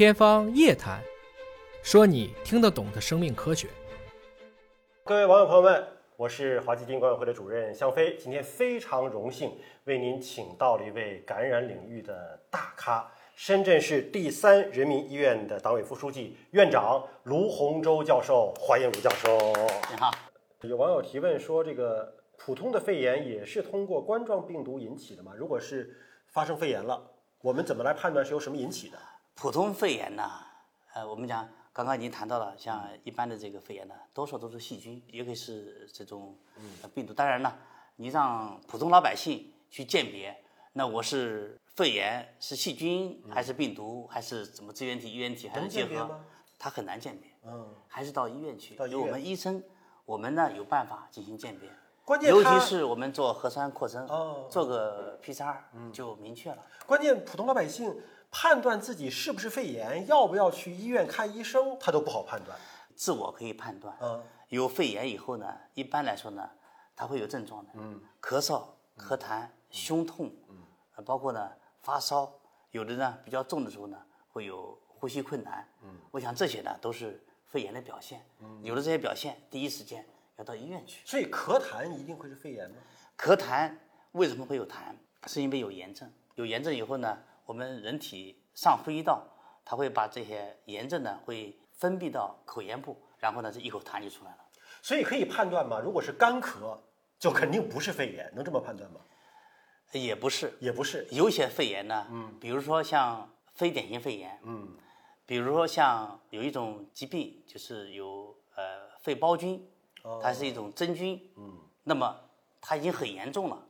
天方夜谭，说你听得懂的生命科学。各位网友朋友们，我是华基金管委会的主任向飞，今天非常荣幸为您请到了一位感染领域的大咖。深圳市第三人民医院的党委副书记、院长卢洪洲教授，欢迎卢教授。你好，有网友提问说，这个普通的肺炎也是通过冠状病毒引起的吗？如果是发生肺炎了，我们怎么来判断是由什么引起的？普通肺炎呢？呃，我们讲刚刚已经谈到了，像一般的这个肺炎呢，多数都是细菌，也可以是这种呃病毒。当然了，你让普通老百姓去鉴别，那我是肺炎是细菌还是病毒还是怎么支原体、衣原体还是结合？它很难鉴别，嗯，还是到医院去。到医由我们医生，我们呢有办法进行鉴别。关键尤其是我们做核酸扩增，哦做个 PCR 就明确了。关键普通老百姓判断自己是不是肺炎，要不要去医院看医生，他都不好判断。自我可以判断。嗯，有肺炎以后呢，一般来说呢，他会有症状的，嗯，咳嗽、咳痰、胸痛，嗯，包括呢发烧，有的呢比较重的时候呢，会有呼吸困难，嗯，我想这些呢都是肺炎的表现，嗯，有了这些表现，第一时间要到医院去。所以咳痰一定会是肺炎吗？咳痰为什么会有痰？是因为有炎症，有炎症以后呢，我们人体上呼吸道，它会把这些炎症呢会分泌到口咽部，然后呢这一口痰就出来了。所以可以判断吗？如果是干咳，就肯定不是肺炎，能这么判断吗？也不是，也不是。有些肺炎呢，嗯，比如说像非典型肺炎，嗯，比如说像有一种疾病，就是有呃肺胞菌，它是一种真菌，嗯，那么它已经很严重了，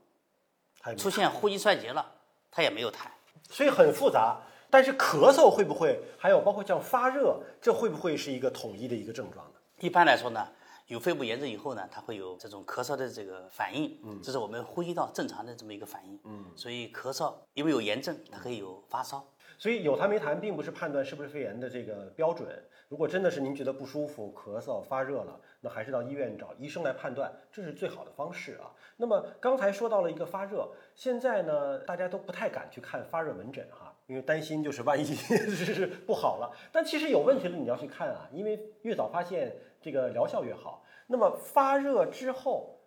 出现呼吸衰竭了，它也没有痰。所以很复杂。但是咳嗽会不会，还有包括像发热，这会不会是一个统一的一个症状呢？一般来说呢，有肺部炎症以后呢，它会有这种咳嗽的这个反应，嗯，这是我们呼吸道正常的这么一个反应，嗯，所以咳嗽因为有炎症，它可以有发烧，所以有痰没痰并不是判断是不是肺炎的这个标准。如果真的是您觉得不舒服、咳嗽、发热了，那还是到医院找医生来判断，这是最好的方式啊。那么刚才说到了一个发热，现在呢大家都不太敢去看发热门诊哈，因为担心就是万一 是不好了。但其实有问题了你要去看啊，因为越早发现这个疗效越好。那么发热之后，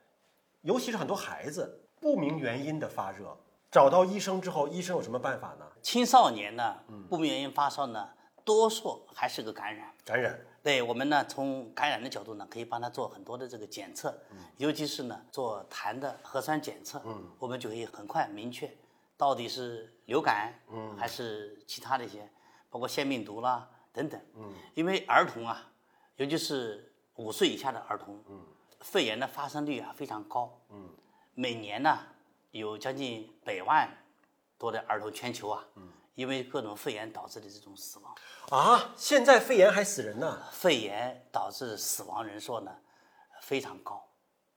尤其是很多孩子不明原因的发热，找到医生之后，医生有什么办法呢？青少年呢，不明原因发烧呢，多数还是个感染。感染。对我们呢，从感染的角度呢，可以帮他做很多的这个检测，尤其是呢做痰的核酸检测，嗯，我们就可以很快明确到底是流感，嗯，还是其他的一些，包括腺病毒啦等等，嗯，因为儿童啊，尤其是五岁以下的儿童，嗯，肺炎的发生率啊非常高，嗯，每年呢有将近百万多的儿童全球啊，嗯，因为各种肺炎导致的这种死亡。啊，现在肺炎还死人呢！肺炎导致死亡人数呢非常高。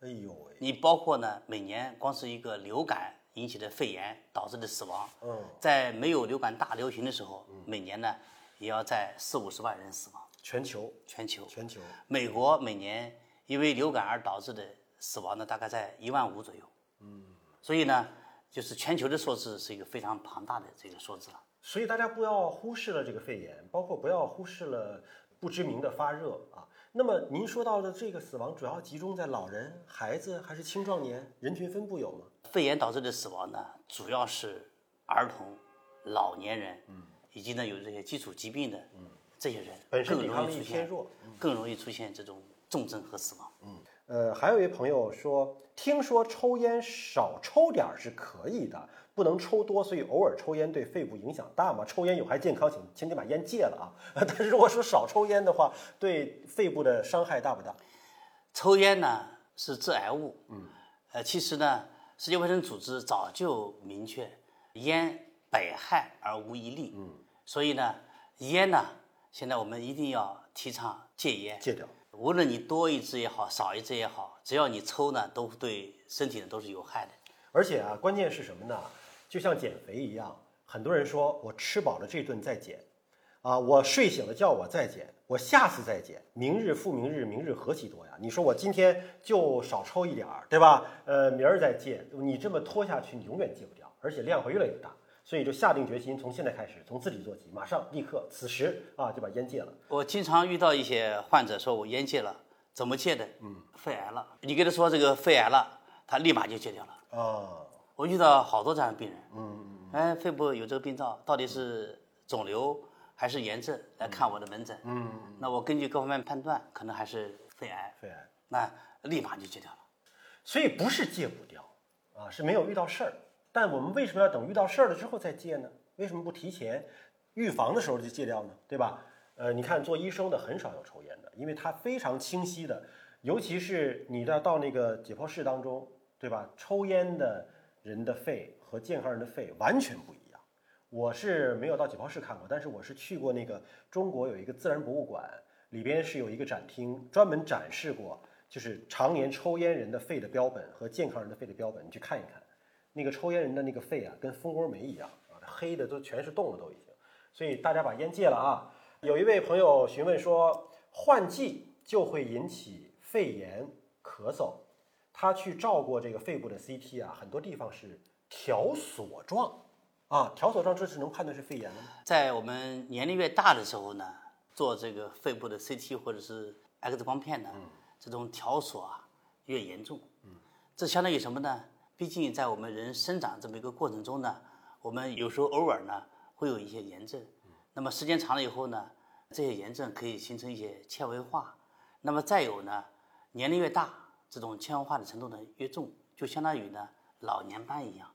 哎呦喂，你包括呢，每年光是一个流感引起的肺炎导致的死亡，嗯，在没有流感大流行的时候，每年呢也要在四五十万人死亡，全球，全球。全球，美国每年因为流感而导致的死亡呢，大概在一万五左右。嗯，所以呢，就是全球的数字是一个非常庞大的这个数字了。所以大家不要忽视了这个肺炎，包括不要忽视了不知名的发热啊。那么您说到的这个死亡主要集中在老人、孩子还是青壮年？人群分布有吗？肺炎导致的死亡呢，主要是儿童、老年人，嗯，以及呢有这些基础疾病的，嗯，这些人本身更抵抗力容易出现偏弱，更容易出现这种重症和死亡。呃，还有一位朋友说，听说抽烟少抽点儿是可以的，不能抽多，所以偶尔抽烟对肺部影响大吗？抽烟有害健康，请请你把烟戒了啊！但是如果说少抽烟的话，对肺部的伤害大不大？抽烟呢是致癌物，嗯，呃，其实呢，世界卫生组织早就明确，烟百害而无一利，嗯，所以呢，烟呢，现在我们一定要提倡戒烟，戒掉。无论你多一支也好，少一支也好，只要你抽呢，都对身体呢都是有害的。而且啊，关键是什么呢？就像减肥一样，很多人说我吃饱了这顿再减，啊，我睡醒了觉我再减，我下次再减，明日复明日，明日何其多呀！你说我今天就少抽一点儿，对吧？呃，明儿再戒，你这么拖下去，你永远戒不掉，而且量会越来越大。所以就下定决心，从现在开始，从自己做起，马上立刻此时啊就把烟戒了。我经常遇到一些患者说我烟戒了，怎么戒的？嗯，肺癌了。你跟他说这个肺癌了，他立马就戒掉了。哦，我遇到好多这样的病人，嗯，哎，肺部有这个病灶，到底是肿瘤还是炎症？来看我的门诊，嗯，那我根据各方面判断，可能还是肺癌，肺癌，那立马就戒掉了。所以不是戒不掉啊，是没有遇到事儿。但我们为什么要等遇到事儿了之后再戒呢？为什么不提前预防的时候就戒掉呢？对吧？呃，你看做医生的很少有抽烟的，因为他非常清晰的，尤其是你要到那个解剖室当中，对吧？抽烟的人的肺和健康人的肺完全不一样。我是没有到解剖室看过，但是我是去过那个中国有一个自然博物馆，里边是有一个展厅专门展示过，就是常年抽烟人的肺的标本和健康人的肺的标本，你去看一看。那个抽烟人的那个肺啊，跟蜂窝煤一样啊，黑的都全是洞了，都已经。所以大家把烟戒了啊。有一位朋友询问说，换季就会引起肺炎、咳嗽。他去照过这个肺部的 CT 啊，很多地方是条索状啊，条索状这是能判断是肺炎的吗？在我们年龄越大的时候呢，做这个肺部的 CT 或者是 X 光片呢，这种条索啊越严重。嗯，这相当于什么呢？毕竟在我们人生长这么一个过程中呢，我们有时候偶尔呢会有一些炎症，那么时间长了以后呢，这些炎症可以形成一些纤维化，那么再有呢，年龄越大，这种纤维化的程度呢越重，就相当于呢老年斑一样，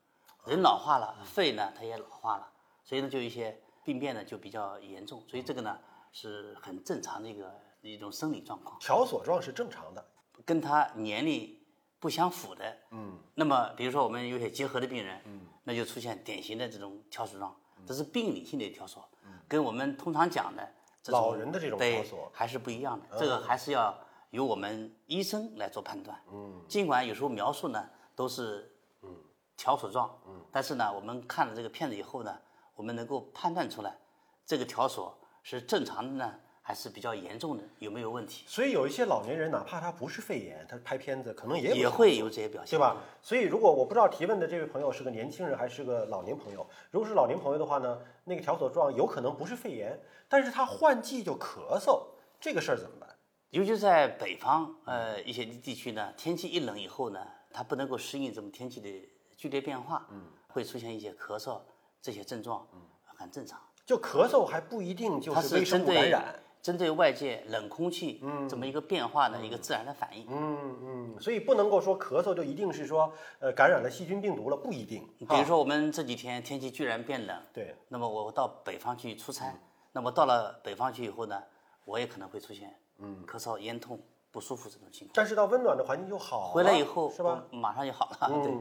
人老化了，肺呢它也老化了，所以呢就一些病变呢就比较严重，所以这个呢是很正常的一个一种生理状况。条索状是正常的，跟他年龄。不相符的，嗯，那么比如说我们有些结核的病人，嗯，那就出现典型的这种条索状，这是病理性的条索，嗯，跟我们通常讲的老人的这种条索。还是不一样的，这个还是要由我们医生来做判断，嗯，尽管有时候描述呢都是嗯。条索状，嗯，但是呢我们看了这个片子以后呢，我们能够判断出来这个条索是正常的呢。还是比较严重的，有没有问题？所以有一些老年人，哪怕他不是肺炎，他拍片子可能也也会有这些表现，对吧？所以如果我不知道提问的这位朋友是个年轻人还是个老年朋友，如果是老年朋友的话呢，那个条索状有可能不是肺炎，但是他换季就咳嗽，这个事儿怎么办？尤其在北方，呃，一些地区呢，天气一冷以后呢，他不能够适应这么天气的剧烈变化，嗯，会出现一些咳嗽这些症状，嗯，很正常。就咳嗽还不一定就是微生物感染。针对外界冷空气，嗯，这么一个变化的一个自然的反应，嗯嗯，所以不能够说咳嗽就一定是说，呃，感染了细菌病毒了，不一定。比如说我们这几天天气居然变冷，对，那么我到北方去出差，那么到了北方去以后呢，我也可能会出现，嗯，咳嗽、咽痛、不舒服这种情况。但是到温暖的环境就好，回来以后是吧？马上就好了。对。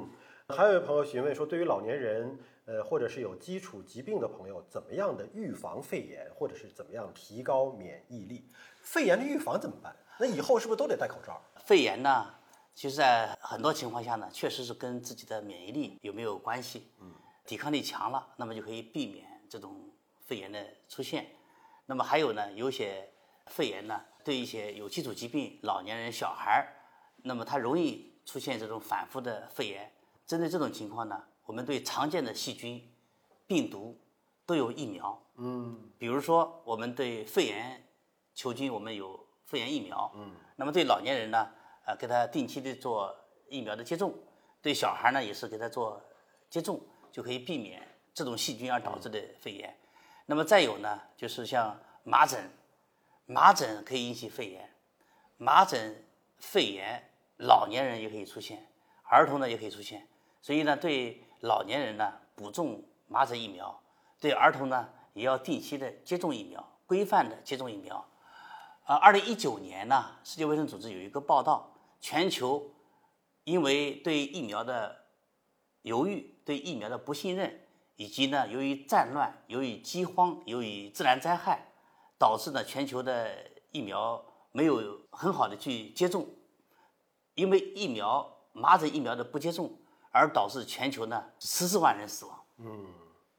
还有一位朋友询问说，对于老年人。呃，或者是有基础疾病的朋友，怎么样的预防肺炎，或者是怎么样提高免疫力？肺炎的预防怎么办？那以后是不是都得戴口罩？肺炎呢，其实在很多情况下呢，确实是跟自己的免疫力有没有关系。嗯，抵抗力强了，那么就可以避免这种肺炎的出现。那么还有呢，有些肺炎呢，对一些有基础疾病、老年人、小孩儿，那么他容易出现这种反复的肺炎。针对这种情况呢？我们对常见的细菌、病毒都有疫苗。嗯，比如说我们对肺炎球菌，我们有肺炎疫苗。嗯，那么对老年人呢，呃，给他定期的做疫苗的接种；对小孩呢，也是给他做接种，就可以避免这种细菌而导致的肺炎。那么再有呢，就是像麻疹，麻疹可以引起肺炎，麻疹、肺炎，老年人也可以出现，儿童呢也可以出现。所以呢，对老年人呢补种麻疹疫苗，对儿童呢也要定期的接种疫苗，规范的接种疫苗。啊，二零一九年呢，世界卫生组织有一个报道，全球因为对疫苗的犹豫、对疫苗的不信任，以及呢由于战乱、由于饥荒、由于自然灾害，导致呢全球的疫苗没有很好的去接种，因为疫苗麻疹疫苗的不接种。而导致全球呢十四万人死亡。嗯，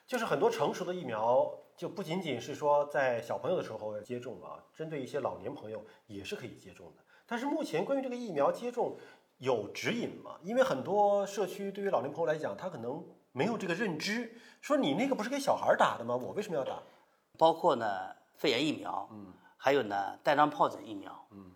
就是很多成熟的疫苗，就不仅仅是说在小朋友的时候要接种啊，针对一些老年朋友也是可以接种的。但是目前关于这个疫苗接种有指引吗？因为很多社区对于老年朋友来讲，他可能没有这个认知，说你那个不是给小孩打的吗？我为什么要打？包括呢肺炎疫苗，嗯，还有呢带状疱疹疫苗，嗯，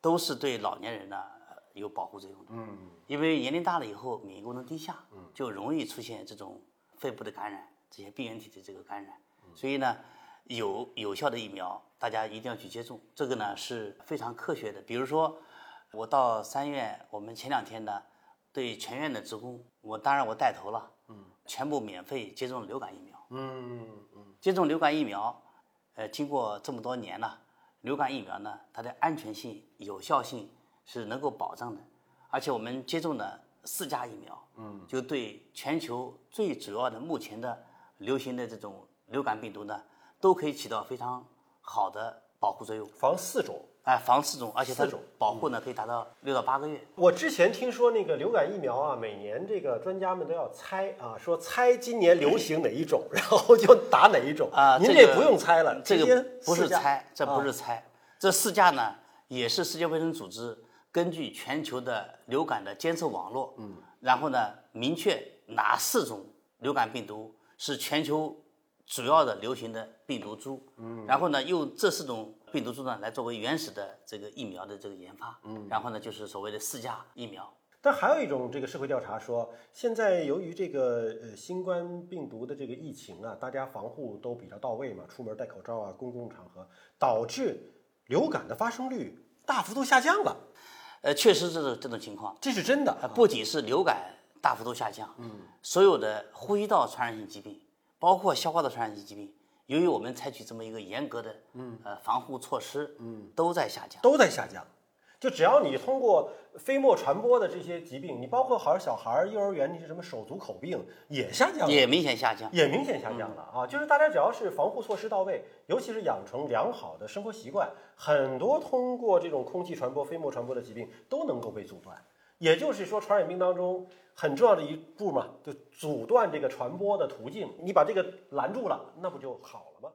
都是对老年人呢呃有保护作用的，嗯，因为年龄大了以后免疫功能低下，嗯，就容易出现这种肺部的感染，这些病原体的这个感染，所以呢有有效的疫苗大家一定要去接种，这个呢是非常科学的。比如说我到三院，我们前两天呢对全院的职工，我当然我带头了，嗯，全部免费接种流感疫苗。嗯嗯，接种流感疫苗，呃，经过这么多年了，流感疫苗呢，它的安全性、有效性是能够保障的，而且我们接种了四价疫苗，嗯，就对全球最主要的目前的流行的这种流感病毒呢，都可以起到非常好的保护作用，防四种。哎，防四种，而且它保护呢可以达到六到八个月。我之前听说那个流感疫苗啊，每年这个专家们都要猜啊，说猜今年流行哪一种，然后就打哪一种 啊，您这这个不用猜了，这个不是猜，这不啊是猜，这四价呢也是世界卫生组织根据全球的流感的监测网络，嗯，然后呢明确哪四种流感病毒是全球主要的流行的病毒株，嗯，然后呢用这四种病毒株呢来作为原始的这个疫苗的这个研发，嗯，然后呢就是所谓的四价疫苗，但还有一种这个社会调查说，现在由于这个呃新冠病毒的这个疫情啊，大家防护都比较到位嘛，出门戴口罩啊，公共场合，导致流感的发生率大幅度下降了，呃，确实这种这种情况，这是真的。呃，不仅是流感大幅度下降，嗯，所有的呼吸道传染性疾病，包括消化道传染性疾病，由于我们采取这么一个严格的，嗯，呃，防护措施，嗯，都在下降。都在下降。就只要你通过飞沫传播的这些疾病，你包括好像小孩儿、幼儿园那些什么手足口病也下降了，也明显下降。也明显下降了啊！就是大家只要是防护措施到位，尤其是养成良好的生活习惯，很多通过这种空气传播、飞沫传播的疾病都能够被阻断。也就是说，传染病当中很重要的一步嘛，就阻断这个传播的途径。你把这个拦住了，那不就好了吗？